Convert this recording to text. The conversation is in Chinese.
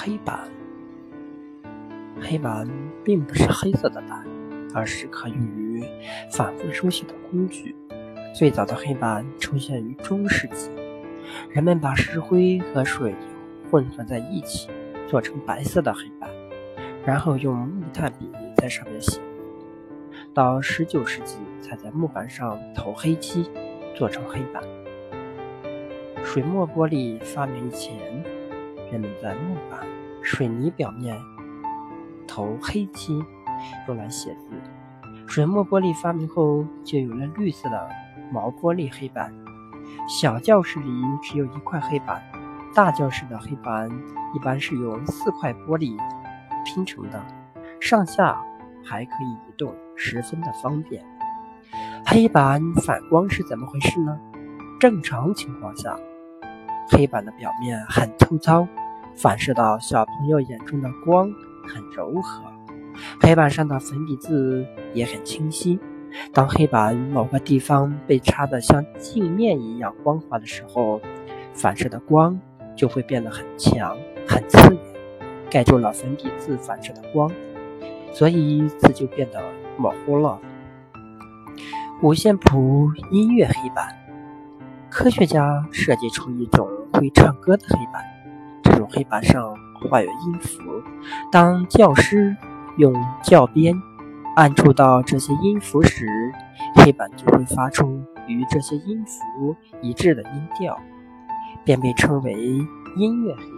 黑板，黑板并不是黑色的板，而是可用于反复书写的工具。最早的黑板出现于中世纪，人们把石灰和水混合在一起，做成白色的黑板，然后用木炭笔在上面写。到十九世纪，才在木板上投黑漆，做成黑板。水墨玻璃发明以前，人们在木板、水泥表面投黑漆，用来写字。水墨玻璃发明后，就有了绿色的毛玻璃黑板。小教室里只有一块黑板，大教室的黑板一般是用四块玻璃拼成的，上下还可以移动，十分的方便。黑板反光是怎么回事呢？正常情况下。黑板的表面很粗糙，反射到小朋友眼中的光很柔和。黑板上的粉笔字也很清晰。当黑板某个地方被擦得像镜面一样光滑的时候，反射的光就会变得很强、很刺眼，盖住了粉笔字反射的光，所以字就变得模糊了。五线谱音乐黑板，科学家设计出一种。会唱歌的黑板，黑板上画有音符。当教师用教鞭按触到这些音符时，黑板就会发出与这些音符一致的音调，便被称为音乐黑。